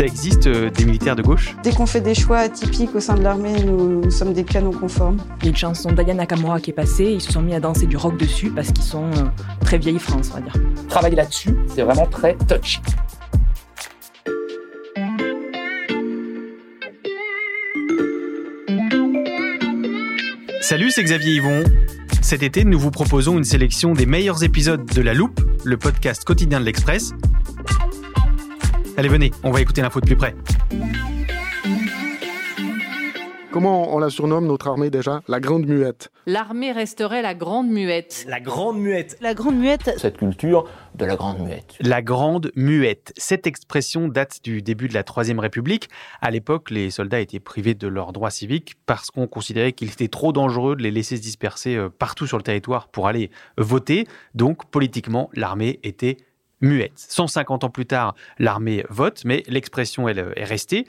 Ça existe euh, des militaires de gauche? Dès qu'on fait des choix atypiques au sein de l'armée, nous, nous sommes des canons conformes. Il y a une chanson d'Aya Nakamura qui est passée, ils se sont mis à danser du rock dessus parce qu'ils sont euh, très vieille France, on va dire. Travailler là-dessus, c'est vraiment très touchy. Salut, c'est Xavier Yvon. Cet été, nous vous proposons une sélection des meilleurs épisodes de La Loupe, le podcast quotidien de l'Express. Allez, venez, on va écouter l'info de plus près. Comment on la surnomme, notre armée déjà? La Grande Muette. L'armée resterait la Grande Muette. La Grande Muette. La Grande Muette, Cette culture de la grande muette. La Grande Muette. Cette expression date du début de la Troisième République. À l'époque, les soldats étaient privés de leurs droits civiques parce qu'on considérait qu'il était trop dangereux de les laisser se disperser euh, partout sur le territoire pour aller voter. Donc, politiquement, l'armée était muette. 150 ans plus tard, l'armée vote, mais l'expression, elle, est restée.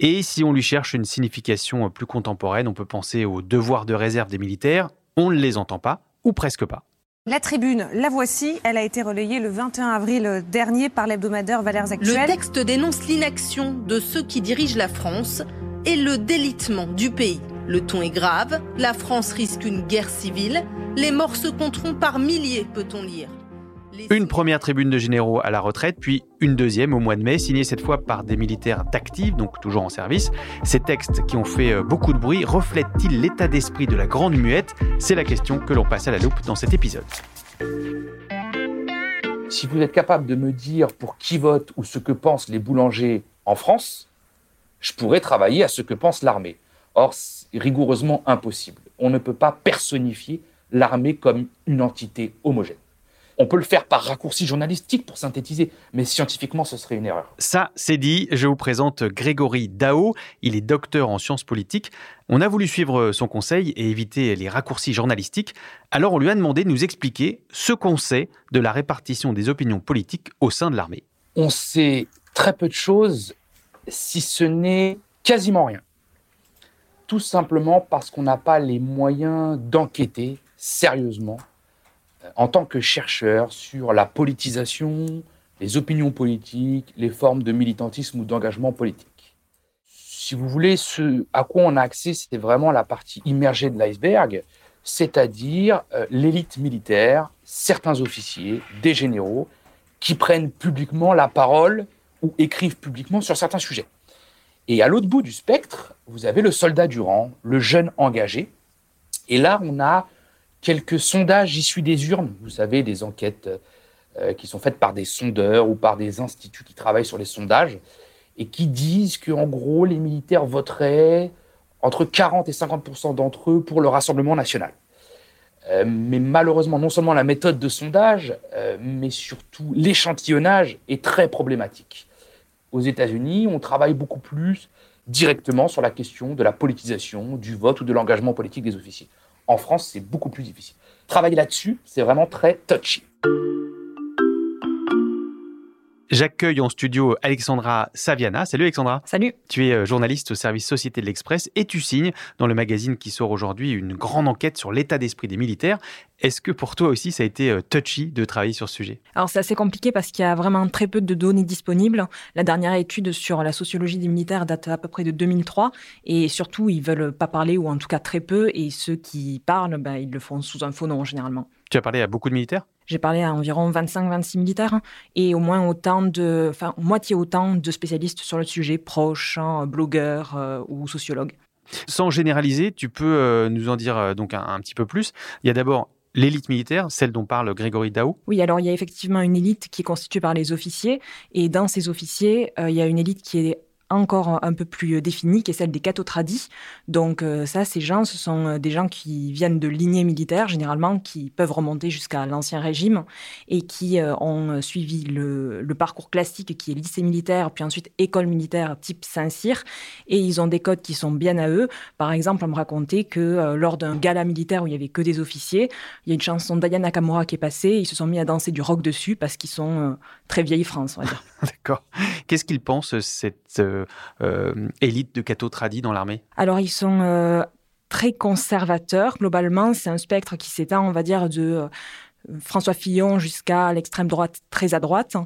Et si on lui cherche une signification plus contemporaine, on peut penser aux devoirs de réserve des militaires. On ne les entend pas, ou presque pas. La tribune, la voici. Elle a été relayée le 21 avril dernier par l'hebdomadaire Valeurs Le Actuelles. texte dénonce l'inaction de ceux qui dirigent la France et le délitement du pays. Le ton est grave, la France risque une guerre civile, les morts se compteront par milliers, peut-on lire. Une première tribune de généraux à la retraite, puis une deuxième au mois de mai, signée cette fois par des militaires d'actifs, donc toujours en service. Ces textes qui ont fait euh, beaucoup de bruit reflètent-ils l'état d'esprit de la Grande Muette? C'est la question que l'on passe à la loupe dans cet épisode. Si vous êtes capable de me dire pour qui vote ou ce que pensent les boulangers en France, je pourrais travailler à ce que pense l'armée. Or, c'est rigoureusement impossible. On ne peut pas personnifier l'armée comme une entité homogène. On peut le faire par raccourci journalistique pour synthétiser, mais scientifiquement, ce serait une erreur. Ça, c'est dit. Je vous présente Grégory Dao. Il est docteur en sciences politiques. On a voulu suivre son conseil et éviter les raccourcis journalistiques. Alors, on lui a demandé de nous expliquer ce qu'on sait de la répartition des opinions politiques au sein de l'armée. on sait très peu de choses, si ce n'est quasiment rien. Tout simplement parce qu'on n'a pas les moyens d'enquêter sérieusement en tant que chercheur sur la politisation, les opinions politiques, les formes de militantisme ou d'engagement politique. Si vous voulez, ce à quoi on a accès, c'était vraiment la partie immergée de l'iceberg, c'est-à-dire euh, l'élite militaire, certains officiers, des généraux, qui prennent publiquement la parole ou écrivent publiquement sur certains sujets. Et à l'autre bout du spectre, vous avez le soldat du rang, le jeune engagé. Et là, on a quelques sondages issus des urnes, vous savez, des enquêtes euh, qui sont faites par des sondeurs ou par des instituts qui travaillent sur les sondages, et qui disent qu'en gros, les militaires voteraient entre 40 et 50% d'entre eux pour le Rassemblement national. Euh, mais malheureusement, non seulement la méthode de sondage, euh, mais surtout l'échantillonnage est très problématique. Aux États-Unis, on travaille beaucoup plus directement sur la question de la politisation, du vote ou de l'engagement politique des officiers. En France, c'est beaucoup plus difficile. Travailler là-dessus, c'est vraiment très touchy. J'accueille en studio Alexandra Saviana. Salut Alexandra. Salut Tu es euh, journaliste au service Société de l'Express et tu signes dans le magazine qui sort aujourd'hui une grande enquête sur l'état d'esprit des militaires. Est-ce que pour toi aussi ça a été euh, touchy de travailler sur ce sujet? Alors c'est assez compliqué parce qu'il y a vraiment très peu de données disponibles. La dernière étude sur la sociologie des militaires date à peu près de 2003 et surtout ils veulent pas parler ou en tout cas très peu et ceux qui parlent, ben, ils le font sous un faux nom généralement. Tu as parlé à beaucoup de militaires? J'ai parlé à environ 25-26 militaires et au moins autant de, enfin moitié autant de spécialistes sur le sujet, proches, hein, blogueurs euh, ou sociologues. Sans généraliser, tu peux euh, nous en dire euh, donc un, un petit peu plus. Il y a d'abord l'élite militaire, celle dont parle Grégory Dao. Oui, alors il y a effectivement une élite qui est constituée par les officiers et dans ces officiers, euh, il y a une élite qui est encore un peu plus définie, qui est celle des catotradis. Donc ça, ces gens, ce sont des gens qui viennent de lignées militaires, généralement, qui peuvent remonter jusqu'à l'Ancien Régime et qui ont suivi le, parcours classique qui est lycée militaire, puis ensuite école militaire type Saint-Cyr. Et ils ont des codes qui sont bien à eux. Par exemple, on me racontait que lors d'un gala militaire où il y avait que des officiers, il y a une chanson d'Aya Nakamura qui est passée, ils se sont mis à danser du rock dessus parce qu'ils sont très vieille France, on va dire. D'accord. Qu'est-ce qu'ils pensent, cette euh, euh, élite de cathos tradis dans l'armée Alors, ils sont euh, très conservateurs. Globalement, c'est un spectre qui s'étend, on va dire, de François Fillon jusqu'à l'extrême droite, très à droite.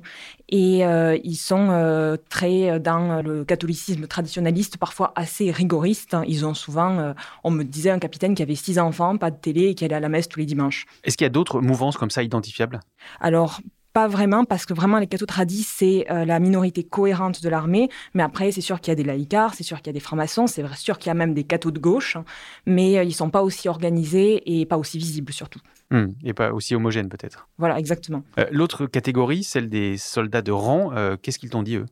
Et ils sont très dans le catholicisme traditionnaliste, parfois assez rigoriste. Ils ont souvent, on me disait, un capitaine qui avait six enfants, pas de télé et qui allait à la messe tous les dimanches. Est-ce qu'il y a d'autres mouvances comme ça identifiables? Alors, pas vraiment, parce que vraiment, les cathos tradis, c'est euh, la minorité cohérente de l'armée. Mais après, c'est sûr qu'il y a des laïcars, c'est sûr qu'il y a des francs-maçons, c'est sûr qu'il y a même des cathos de gauche, mais euh, ils sont pas aussi organisés et pas aussi visibles, surtout. Hmm, et pas aussi homogènes, peut-être. Voilà, exactement. Euh, l'autre catégorie, celle des soldats de rang, qu'est-ce qu'ils t'ont dit, eux?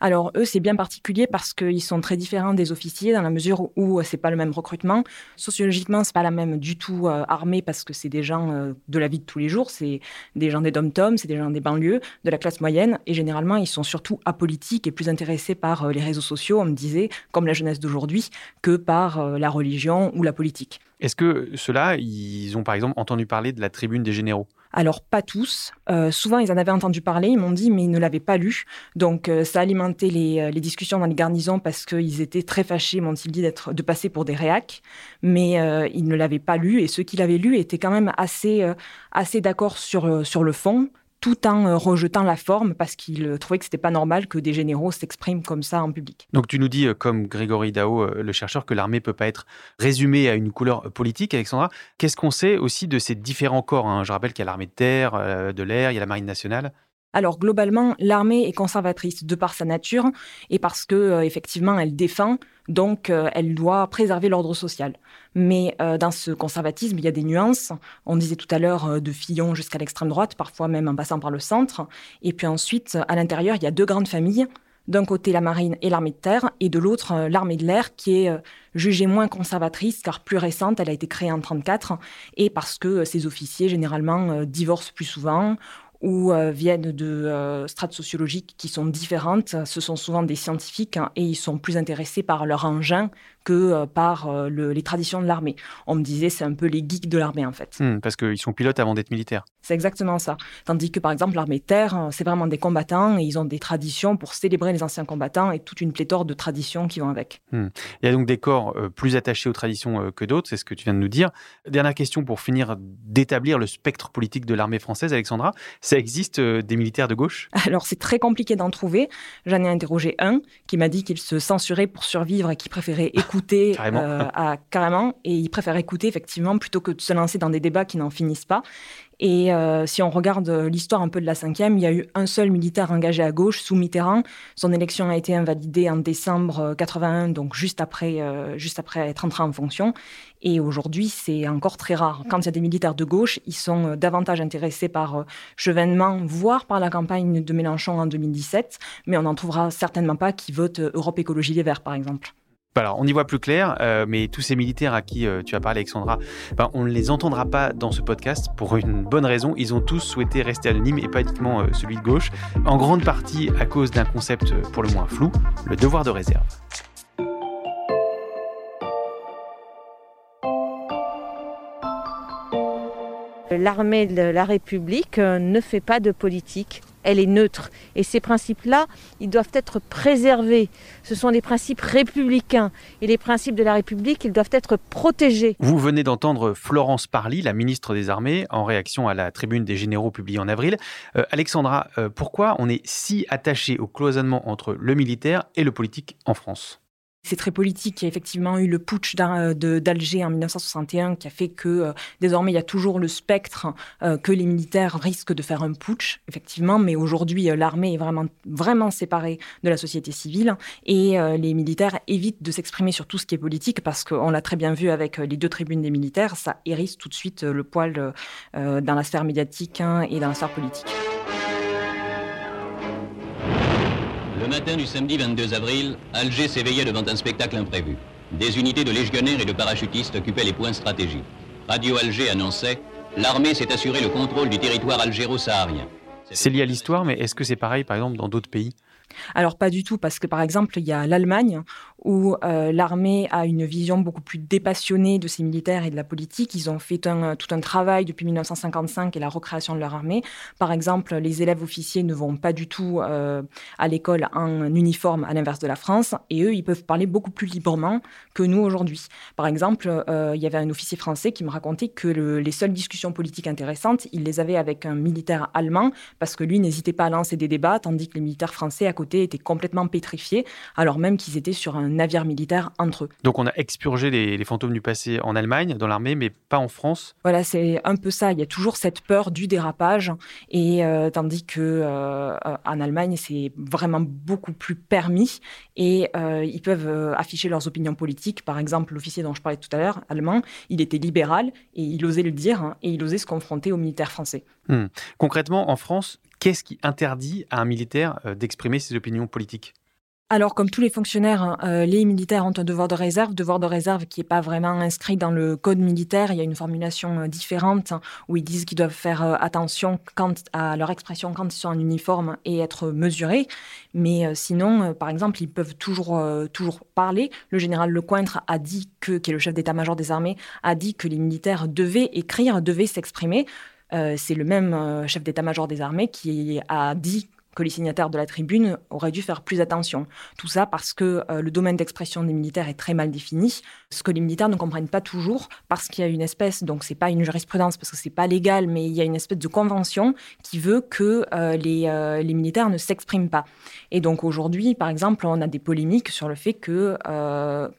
Alors eux, c'est bien particulier parce qu'ils sont très différents des officiers dans la mesure où c'est pas le même recrutement. Sociologiquement, c'est pas la même du tout euh, armée parce que c'est des gens euh, de la vie de tous les jours, c'est des gens des dom-toms, c'est des gens des banlieues, de la classe moyenne et généralement ils sont surtout apolitiques et plus intéressés par euh, les réseaux sociaux, on me disait, comme la jeunesse d'aujourd'hui, que par la religion ou la politique. Est-ce que ceux-là, ils ont par exemple entendu parler de la tribune des généraux? Alors, pas tous. Euh, souvent, ils en avaient entendu parler, ils m'ont dit, mais ils ne l'avaient pas lu. Donc, euh, ça alimentait les, euh, les, discussions dans les garnisons parce qu'ils étaient très fâchés, m'ont-ils dit, d'être, de passer pour des réacs. Mais ils ne l'avaient pas lu et ceux qui l'avaient lu étaient quand même assez, assez d'accord sur, sur le fond tout en euh, rejetant la forme parce qu'il euh, trouvait que c'était pas normal que des généraux s'expriment comme ça en public. Donc tu nous dis, euh, comme Grégory Dao, le chercheur, que l'armée peut pas être résumée à une couleur politique, Alexandra. Qu'est-ce qu'on sait aussi de ces différents corps hein? Je rappelle qu'il y a l'armée de terre, de l'air, il y a la marine nationale. Alors globalement, l'armée est conservatrice de par sa nature et parce que effectivement elle défend, donc elle doit préserver l'ordre social. Mais euh, dans ce conservatisme, il y a des nuances. On disait tout à l'heure euh, de Fillon jusqu'à l'extrême droite, parfois même en passant par le centre. Et puis ensuite, à l'intérieur, il y a deux grandes familles. D'un côté, la marine et l'armée de terre, et de l'autre, euh, l'armée de l'air, qui est jugée moins conservatrice, car plus récente, elle a été créée en 1934, et parce que ces officiers, généralement, divorcent plus souvent, ou viennent de strates sociologiques qui sont différentes. Ce sont souvent des scientifiques hein, et ils sont plus intéressés par leur engin que euh, par euh, les traditions de l'armée. On me disait c'est un peu les geeks de l'armée en fait. Hmm, parce qu'ils sont pilotes avant d'être militaires. C'est exactement ça. Tandis que par exemple l'armée de terre, euh, c'est vraiment des combattants et ils ont des traditions pour célébrer les anciens combattants et toute une pléthore de traditions qui vont avec. Hmm. Il y a donc des corps plus attachés aux traditions que d'autres, c'est ce que tu viens de nous dire. Dernière question pour finir d'établir le spectre politique de l'armée française, Alexandra. Ça existe des militaires de gauche? Alors c'est très compliqué d'en trouver. J'en ai interrogé un qui m'a dit qu'il se censurait pour survivre et qui préférait écouter écouter carrément. Euh, à, carrément, et ils préfèrent écouter effectivement plutôt que de se lancer dans des débats qui n'en finissent pas. Et euh, si on regarde l'histoire un peu de la cinquième, il y a eu un seul militaire engagé à gauche sous Mitterrand. Son élection a été invalidée en décembre 81, euh, donc juste après, juste après être entré en fonction. Et aujourd'hui, c'est encore très rare. Quand il y a des militaires de gauche, ils sont davantage intéressés par Chevènement, voire par la campagne de Mélenchon en 2017, mais on n'en trouvera certainement pas qui votent Europe Écologie Les Verts, par exemple. Alors, on y voit plus clair, euh, mais tous ces militaires à qui euh, tu as parlé, Alexandra, ben, on ne les entendra pas dans ce podcast pour une bonne raison. Ils ont tous souhaité rester anonymes et pas uniquement euh, celui de gauche, en grande partie à cause d'un concept pour le moins flou, le devoir de réserve. L'armée de la République ne fait pas de politique elle est neutre. Et ces principes-là, ils doivent être préservés. Ce sont des principes républicains. Et les principes de la République, ils doivent être protégés. Vous venez d'entendre Florence Parly, la ministre des Armées, en réaction à la tribune des généraux publiée en avril. Euh, Alexandra, euh, pourquoi on est si attaché au cloisonnement entre le militaire et le politique en France? C'est très politique. Il y a effectivement eu le putsch d'Alger en 1961 qui a fait que euh, désormais il y a toujours le spectre euh, que les militaires risquent de faire un putsch, effectivement. Mais aujourd'hui, euh, l'armée est vraiment, vraiment séparée de la société civile et les militaires évitent de s'exprimer sur tout ce qui est politique parce qu'on l'a très bien vu avec les deux tribunes des militaires, ça hérisse tout de suite le poil dans la sphère médiatique hein, et dans la sphère politique. Matin du samedi 22 avril, Alger s'éveillait devant un spectacle imprévu. Des unités de légionnaires et de parachutistes occupaient les points stratégiques. Radio Alger annonçait L'armée s'est assuré le contrôle du territoire algéro-saharien. C'est lié à l'histoire, mais est-ce que c'est pareil, par exemple, dans d'autres pays? Alors pas du tout, parce que par exemple, il y a l'Allemagne, où euh, l'armée a une vision beaucoup plus dépassionnée de ses militaires et de la politique. Ils ont fait tout un travail depuis 1955 et la recréation de leur armée. Par exemple, les élèves officiers ne vont pas du tout euh, à l'école en uniforme, à l'inverse de la France, et eux, ils peuvent parler beaucoup plus librement que nous aujourd'hui. Par exemple, euh, il y avait un officier français qui me racontait que les seules discussions politiques intéressantes, il les avait avec un militaire allemand, parce que lui n'hésitait pas à lancer des débats, tandis que les militaires français à côté étaient complètement pétrifiés, alors même qu'ils étaient sur un navire militaire entre eux. Donc on a expurgé les, fantômes du passé en Allemagne, dans l'armée, mais pas en France Voilà, c'est un peu ça. Il y a toujours cette peur du dérapage, et euh, tandis que euh, en Allemagne, c'est vraiment beaucoup plus permis, et euh, ils peuvent afficher leurs opinions politiques. Par exemple, l'officier dont je parlais tout à l'heure, allemand, il était libéral, et il osait le dire, hein, et il osait se confronter aux militaires français. Hmm. Concrètement, en France, qu'est-ce qui interdit à un militaire euh, d'exprimer ses opinions politiques? Alors, comme tous les fonctionnaires, hein, euh, les militaires ont un devoir de réserve, devoir de réserve qui n'est pas vraiment inscrit dans le code militaire. Il y a une formulation euh, différente hein, où ils disent qu'ils doivent faire attention quant à leur expression quand ils sont en uniforme et être mesurés. Mais sinon, par exemple, ils peuvent toujours, toujours parler. Le général Lecointre a dit que, qui est le chef d'état-major des armées, a dit que les militaires devaient écrire, devaient s'exprimer. Euh, c'est le même euh, chef d'état-major des armées qui a dit que les signataires de la tribune auraient dû faire plus attention. Tout ça parce que euh, le domaine d'expression des militaires est très mal défini, ce que les militaires ne comprennent pas toujours, parce qu'il y a une espèce, donc c'est pas une jurisprudence parce que c'est pas légal, mais il y a une espèce de convention qui veut que euh, les, euh, les, militaires ne s'expriment pas. Et donc aujourd'hui, par exemple, on a des polémiques sur le fait que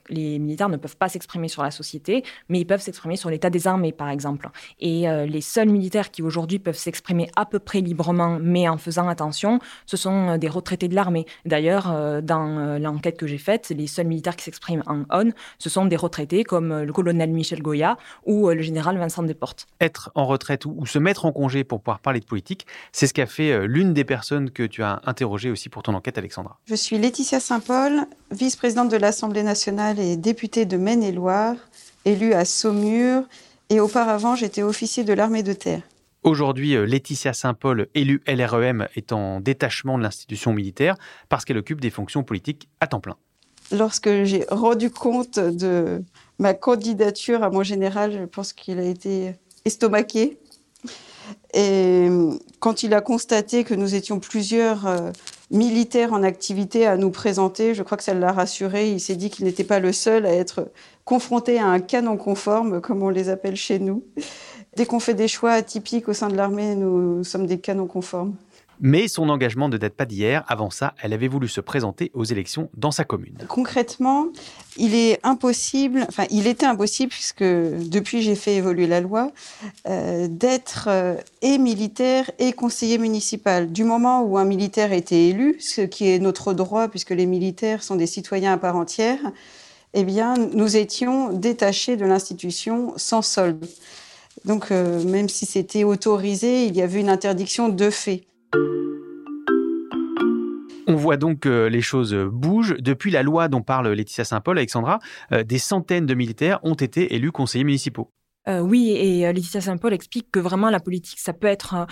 les militaires ne peuvent pas s'exprimer sur la société, mais ils peuvent s'exprimer sur l'état des armées, par exemple. Et les seuls militaires qui aujourd'hui peuvent s'exprimer à peu près librement, mais en faisant attention, ce sont euh, des retraités de l'armée. D'ailleurs, euh, dans euh, l'enquête que j'ai faite, les seuls militaires qui s'expriment en on, ce sont des retraités comme le colonel Michel Goya ou le général Vincent Desportes. Être en retraite ou se mettre en congé pour pouvoir parler de politique, c'est ce qu'a fait l'une des personnes que tu as interrogées aussi pour ton enquête, Alexandra. Je suis Laetitia Saint-Paul, vice-présidente de l'Assemblée nationale et députée de Maine-et-Loire, élue à Saumur, et auparavant j'étais officier de l'armée de terre. Aujourd'hui, euh, Laetitia Saint-Paul, élue LREM, est en détachement de l'institution militaire parce qu'elle occupe des fonctions politiques à temps plein. Lorsque j'ai rendu compte de ma candidature à mon général, je pense qu'il a été estomaqué. Et quand il a constaté que nous étions plusieurs euh, militaires en activité à nous présenter, je crois que ça l'a rassuré. Il s'est dit qu'il n'était pas le seul à être confronté à un canon conforme, comme on les appelle chez nous. Dès qu'on fait des choix atypiques au sein de l'armée, nous sommes des canons conformes. Mais son engagement ne date pas d'hier. Avant ça, elle avait voulu se présenter aux élections dans sa commune. Concrètement, il est impossible, enfin, il était impossible, puisque depuis j'ai fait évoluer la loi, euh, d'être euh, et militaire et conseiller municipal. Du moment où un militaire était élu, ce qui est notre droit, puisque les militaires sont des citoyens à part entière, eh bien, nous étions détachés de l'institution sans solde. Donc, euh, même si c'était autorisé, il y avait une interdiction de fait. On voit donc que les choses bougent. Depuis la loi dont parle Laetitia Saint-Paul, Alexandra, euh, des centaines de militaires ont été élus conseillers municipaux. Euh, oui, et Laetitia Saint-Paul explique que vraiment la politique, ça peut être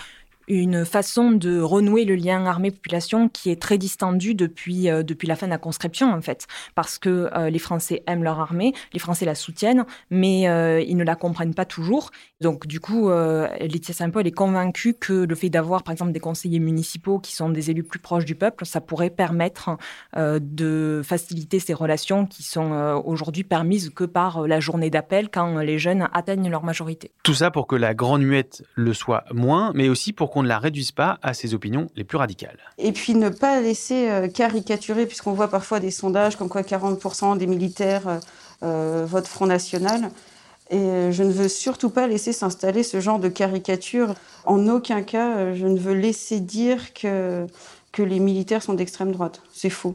une façon de renouer le lien armée-population qui est très distendu depuis, euh, depuis la fin de la conscription, en fait. Parce que euh, les Français aiment leur armée, les Français la soutiennent, mais euh, ils ne la comprennent pas toujours. Donc, du coup, Laetitia Saint-Paul est convaincue que le fait d'avoir, par exemple, des conseillers municipaux qui sont des élus plus proches du peuple, ça pourrait permettre de faciliter ces relations qui sont aujourd'hui permises que par la journée d'appel quand les jeunes atteignent leur majorité. Tout ça pour que la grande muette le soit moins, mais aussi pour qu'on ne la réduise pas à ses opinions les plus radicales. Et puis ne pas laisser euh, caricaturer, puisqu'on voit parfois des sondages comme quoi 40% des militaires euh, euh, votent Front National. Et je ne veux surtout pas laisser s'installer ce genre de caricature. En aucun cas, je ne veux laisser dire que, que les militaires sont d'extrême droite. C'est faux.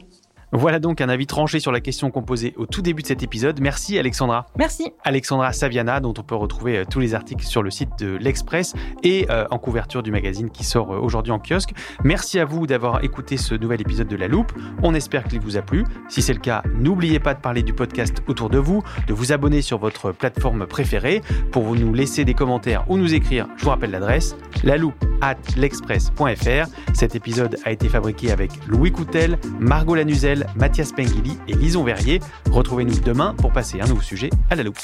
Voilà donc un avis tranché sur la question qu'on posait au tout début de cet épisode. Merci Alexandra. Merci. Alexandra Saviana, dont on peut retrouver euh, tous les articles sur le site de l'Express et euh, en couverture du magazine qui sort euh, aujourd'hui en kiosque. Merci à vous d'avoir écouté ce nouvel épisode de La Loupe. On espère qu'il vous a plu. Si c'est le cas, n'oubliez pas de parler du podcast autour de vous, de vous abonner sur votre plateforme préférée pour nous laisser des commentaires ou nous écrire. Je vous rappelle l'adresse la loupe at l'express.fr. Cet épisode a été fabriqué avec Louis Coutel, Margot Lanuzel, Mathias Pengili et Lison Verrier. Retrouvez-nous demain pour passer un nouveau sujet à la loupe.